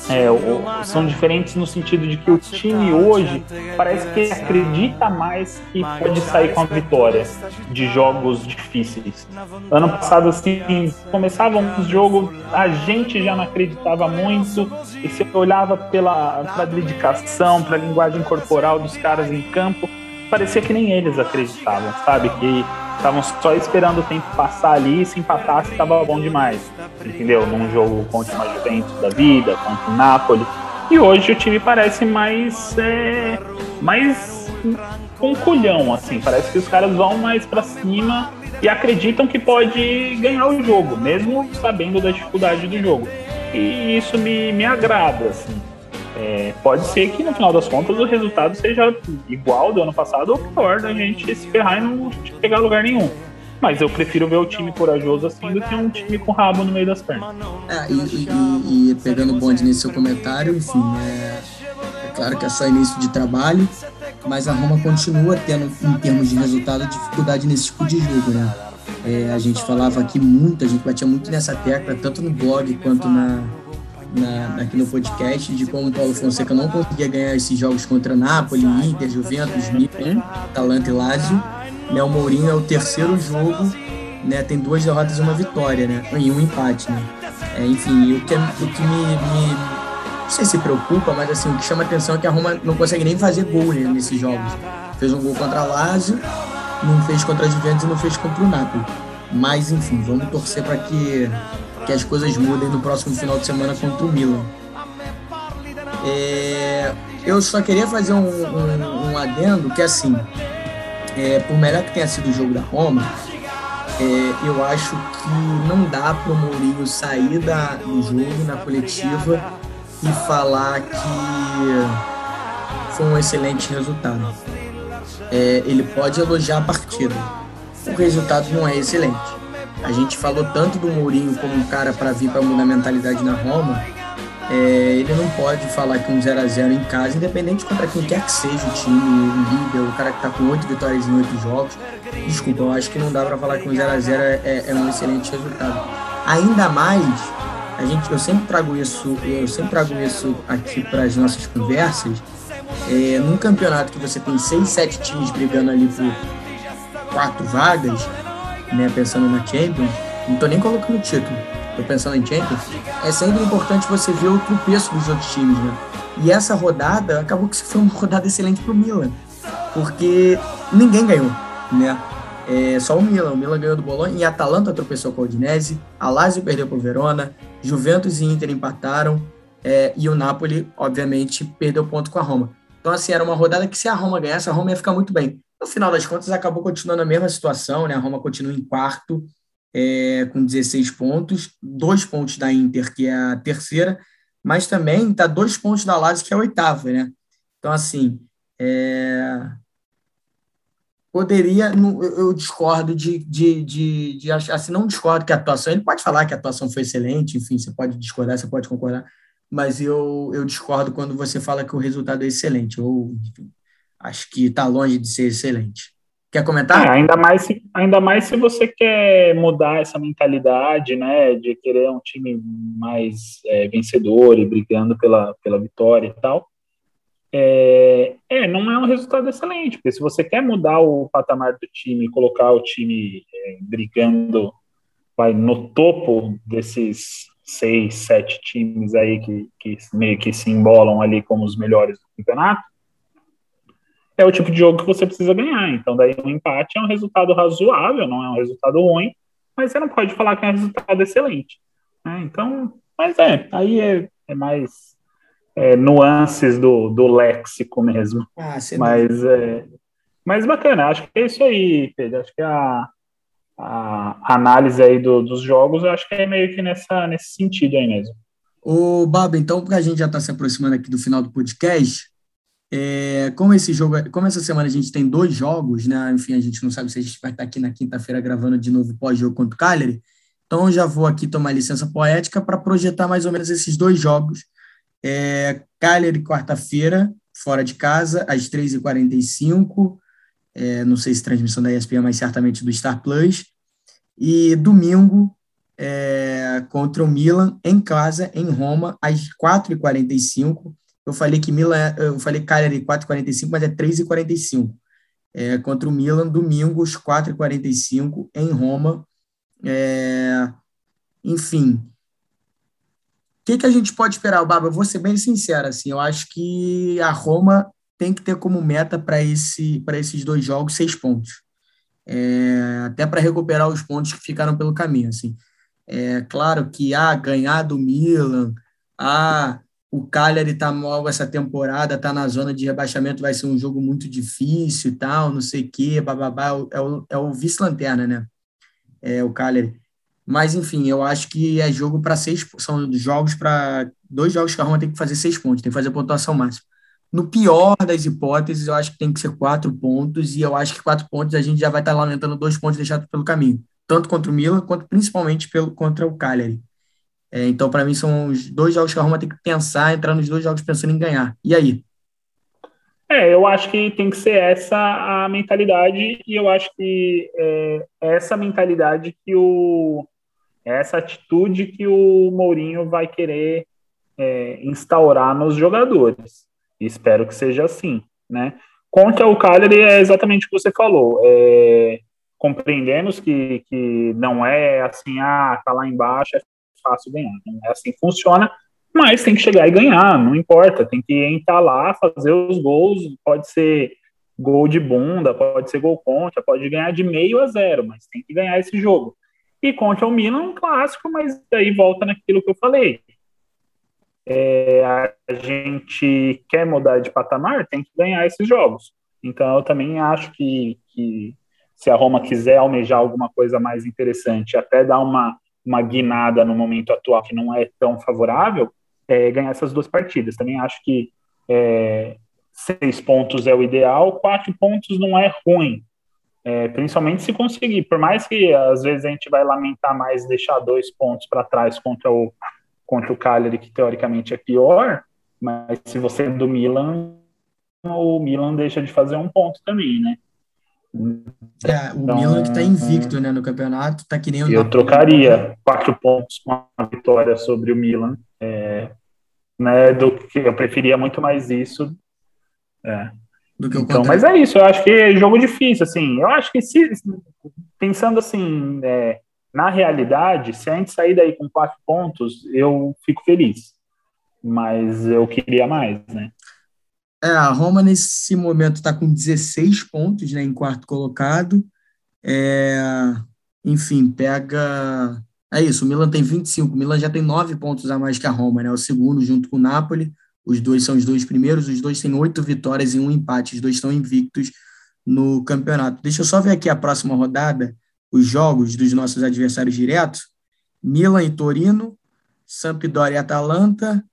é, são diferentes no sentido de que o time hoje parece que acredita mais que pode sair com a vitória de jogos difíceis. Ano passado, assim, começava um jogo, a gente já não acreditava muito, e se olhava pela, pela dedicação, pela linguagem corporal dos caras em campo, parecia que nem eles acreditavam, sabe? Que estavam só esperando o tempo passar ali e se empatasse estava bom demais, entendeu? Num jogo contra uma Juventus da vida, contra o Napoli. E hoje o time parece mais. É, mais com culhão, assim. Parece que os caras vão mais para cima e acreditam que pode ganhar o jogo, mesmo sabendo da dificuldade do jogo. E isso me, me agrada, assim. É, pode ser que no final das contas o resultado seja igual do ano passado ou pior da gente se ferrar e não pegar lugar nenhum. Mas eu prefiro ver o time corajoso assim do que um time com rabo no meio das pernas. É, e, e, e pegando o bonde nesse seu comentário, enfim, é, é claro que é só início de trabalho, mas a Roma continua tendo, em termos de resultado, dificuldade nesse tipo de jogo, né? É, a gente falava aqui muito, a gente batia muito nessa tecla, tanto no blog quanto na, na, aqui no podcast, de como o Paulo Fonseca não conseguia ganhar esses jogos contra Napoli, Inter, Juventus, Milan, Atalanta e Lazio. Né, o Mourinho é o terceiro jogo, né, tem duas derrotas e uma vitória, né, e um empate. Né. É, enfim, o que, é, o que me, me, não sei se preocupa, mas assim, o que chama atenção é que a Roma não consegue nem fazer gol né, nesses jogos. Fez um gol contra a Lazio, não fez contra a Juventus e não fez contra o Napoli. Mas, enfim, vamos torcer para que, que as coisas mudem no próximo final de semana contra o Milan. É, eu só queria fazer um, um, um adendo que, assim, é, por melhor que tenha sido o jogo da Roma, é, eu acho que não dá para o Mourinho sair da, do jogo na coletiva e falar que foi um excelente resultado. É, ele pode elogiar a partida, o resultado não é excelente. A gente falou tanto do Mourinho como um cara para vir para mudar a mentalidade na Roma. É, ele não pode falar que um 0 a 0 em casa, independente contra quem quer que seja o time, o líder, o cara que está com oito vitórias em oito jogos. Desculpa, eu acho que não dá para falar que um 0 a 0 é, é um excelente resultado. Ainda mais, a gente, eu sempre trago isso, eu sempre trago isso aqui para as nossas conversas. É, num campeonato que você tem seis, sete times brigando ali por quatro vagas, né, pensando na Champions, não tô nem colocando o título, tô pensando em Champions, é sempre importante você ver o tropeço dos outros times, né? E essa rodada acabou que foi uma *laughs* rodada excelente pro Milan, porque ninguém ganhou, né? É, só o Milan. O Milan ganhou do Bolonha e a Atalanta tropeçou com a Udinese, a Lazio perdeu para o Verona, Juventus e Inter empataram é, e o Napoli, obviamente, perdeu ponto com a Roma. Então, assim, era uma rodada que se a Roma ganhasse, a Roma ia ficar muito bem. No final das contas, acabou continuando a mesma situação, né? A Roma continua em quarto, é, com 16 pontos, dois pontos da Inter, que é a terceira, mas também está dois pontos da Lazio, que é a oitava, né? Então, assim, é... poderia, eu discordo de, de, de, de assim, não discordo que a atuação, ele pode falar que a atuação foi excelente, enfim, você pode discordar, você pode concordar, mas eu, eu discordo quando você fala que o resultado é excelente, ou, enfim, acho que está longe de ser excelente. Quer comentar? É, ainda, mais se, ainda mais se você quer mudar essa mentalidade, né, de querer um time mais é, vencedor e brigando pela, pela vitória e tal. É, é, não é um resultado excelente, porque se você quer mudar o patamar do time, colocar o time é, brigando vai no topo desses seis, sete times aí que, que meio que se embolam ali como os melhores do campeonato, é o tipo de jogo que você precisa ganhar. Então, daí um empate é um resultado razoável, não é um resultado ruim, mas você não pode falar que é um resultado excelente. Né? Então, mas é, aí é, é mais é, nuances do, do léxico mesmo. Ah, mas, é, mas bacana, acho que é isso aí, Pedro. Acho que a, a análise aí do, dos jogos, eu acho que é meio que nessa, nesse sentido aí mesmo. Ô, Babo, então, porque a gente já está se aproximando aqui do final do podcast, é, como esse jogo, como essa semana a gente tem dois jogos, né? Enfim, a gente não sabe se a gente vai estar aqui na quinta-feira gravando de novo pós-jogo contra o Cagliari. Então, já vou aqui tomar licença poética para projetar mais ou menos esses dois jogos. É, Cagliari, quarta-feira, fora de casa, às 3h45. É, não sei se transmissão da ESPN, mas certamente do Star Plus. E domingo, é, contra o Milan, em casa, em Roma, às 4h45 eu falei que Milan, eu falei Cagliari 4,45, mas é 3,45. É, contra o Milan, domingos, 4h45, em Roma. É, enfim, o que, que a gente pode esperar, Baba? Eu vou ser bem sincero, assim, eu acho que a Roma tem que ter como meta para esse, esses dois jogos seis pontos. É, até para recuperar os pontos que ficaram pelo caminho. Assim. É claro que ah, ganhar do Milan, ah, o Cagliari está mal essa temporada, está na zona de rebaixamento, vai ser um jogo muito difícil e tal, não sei o quê, bababá, é o, é o vice-lanterna, né? É o Cagliari. Mas, enfim, eu acho que é jogo para seis. São jogos para. Dois jogos que a Roma tem que fazer seis pontos, tem que fazer pontuação máxima. No pior das hipóteses, eu acho que tem que ser quatro pontos, e eu acho que quatro pontos a gente já vai estar tá lamentando dois pontos deixados pelo caminho, tanto contra o Milan, quanto principalmente pelo, contra o Cagliari. É, então, para mim, são os dois jogos que a Roma tem que pensar, entrar nos dois jogos pensando em ganhar. E aí? É, eu acho que tem que ser essa a mentalidade, e eu acho que é essa mentalidade que o, essa atitude que o Mourinho vai querer é, instaurar nos jogadores. Espero que seja assim, né? Contra o Cagliari é exatamente o que você falou. É, compreendemos que, que não é assim, ah, tá lá embaixo, é fácil ganhar. Não é assim que funciona, mas tem que chegar e ganhar, não importa. Tem que entrar lá, fazer os gols, pode ser gol de bunda, pode ser gol contra, pode ganhar de meio a zero, mas tem que ganhar esse jogo. E contra o Milan, um clássico, mas daí volta naquilo que eu falei. É, a gente quer mudar de patamar, tem que ganhar esses jogos. Então, eu também acho que, que se a Roma quiser almejar alguma coisa mais interessante, até dar uma, uma guinada no momento atual que não é tão favorável, é, ganhar essas duas partidas. Também acho que é, seis pontos é o ideal, quatro pontos não é ruim. É, principalmente se conseguir, por mais que às vezes a gente vai lamentar mais deixar dois pontos para trás contra o contra o Cagliari, que teoricamente é pior, mas se você é do Milan, o Milan deixa de fazer um ponto também, né? É, o então, Milan que está invicto né, no campeonato, está que nem o Eu Napoli. trocaria quatro pontos com a vitória sobre o Milan, é, né, do que eu preferia muito mais isso. É, do que o então, mas é isso, eu acho que é jogo difícil, assim. Eu acho que se pensando assim, é, na realidade, se a gente sair daí com quatro pontos, eu fico feliz. Mas eu queria mais, né? É, a Roma nesse momento está com 16 pontos, né, em quarto colocado. É, enfim, pega. É isso, o Milan tem 25. O Milan já tem nove pontos a mais que a Roma, né? O segundo junto com o Napoli. Os dois são os dois primeiros, os dois têm oito vitórias e um empate, os dois estão invictos no campeonato. Deixa eu só ver aqui a próxima rodada, os jogos dos nossos adversários diretos: Milan e Torino, Sampdoria e Atalanta,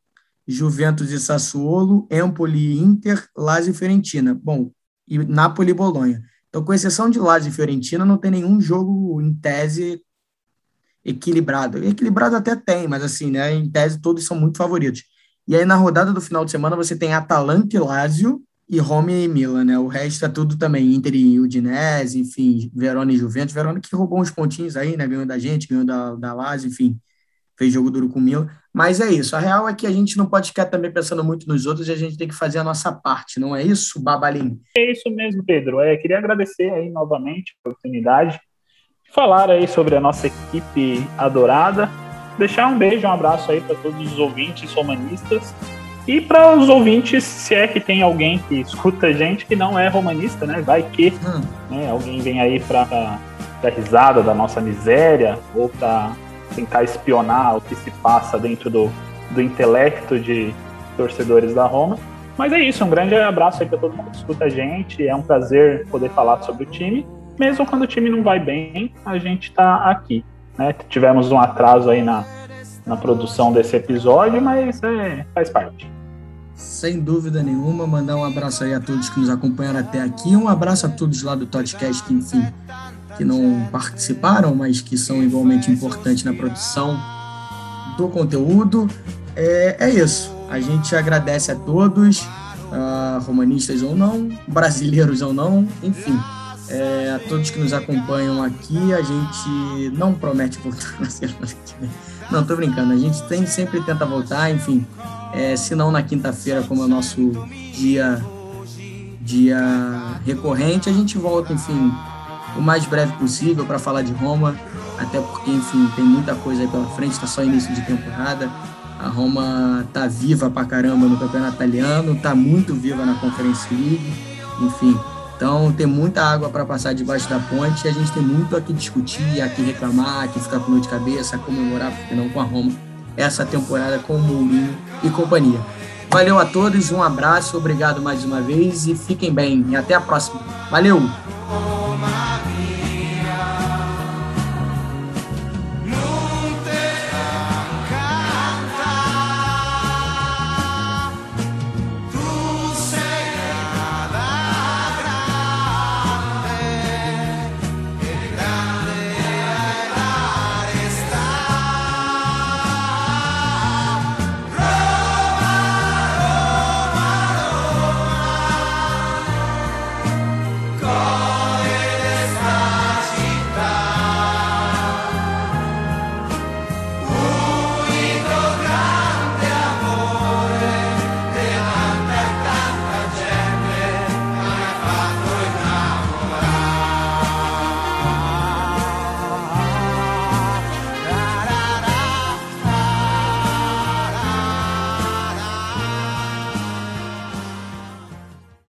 Juventus e Sassuolo, Empoli e Inter, Lazio e Fiorentina. Bom, e Napoli e Bolonha. Então, com exceção de Lazio e Fiorentina, não tem nenhum jogo em tese equilibrado. Equilibrado até tem, mas assim, né, em tese todos são muito favoritos. E aí, na rodada do final de semana, você tem Atalanta e Lazio e Roma e Milan, né? O resto é tudo também, Inter e Udinese, enfim, Verona e Juventus. Verona que roubou uns pontinhos aí, né? Ganhou da gente, ganhou da, da Lazio, enfim, fez jogo duro com o Milan. Mas é isso, a real é que a gente não pode ficar também pensando muito nos outros e a gente tem que fazer a nossa parte, não é isso, Babalim? É isso mesmo, Pedro. É, queria agradecer aí novamente a oportunidade de falar aí sobre a nossa equipe adorada deixar um beijo, um abraço aí para todos os ouvintes romanistas e para os ouvintes, se é que tem alguém que escuta a gente que não é romanista, né? Vai que hum. né, alguém vem aí para dar risada da nossa miséria ou para tentar espionar o que se passa dentro do, do intelecto de torcedores da Roma. Mas é isso, um grande abraço aí para todo mundo que escuta a gente. É um prazer poder falar sobre o time. Mesmo quando o time não vai bem, a gente está aqui. Né? Tivemos um atraso aí na, na produção desse episódio, mas é, faz parte. Sem dúvida nenhuma, mandar um abraço aí a todos que nos acompanharam até aqui, um abraço a todos lá do podcast que, enfim, que não participaram, mas que são igualmente importantes na produção do conteúdo. É, é isso. A gente agradece a todos, uh, romanistas ou não, brasileiros ou não, enfim é, a todos que nos acompanham aqui. A gente não promete voltar *laughs* na semana que vem. Não, tô brincando. A gente tem, sempre tenta voltar, enfim. É, se não na quinta-feira, como é o nosso dia, dia recorrente, a gente volta, enfim, o mais breve possível para falar de Roma. Até porque, enfim, tem muita coisa aí pela frente, está só início de temporada. A Roma tá viva pra caramba no campeonato italiano, tá muito viva na Conference League, enfim. Então tem muita água para passar debaixo da ponte e a gente tem muito aqui discutir, aqui reclamar, aqui ficar com dor de cabeça, comemorar, porque não com a Roma, essa temporada com o Mourinho e companhia. Valeu a todos, um abraço, obrigado mais uma vez e fiquem bem. E até a próxima. Valeu!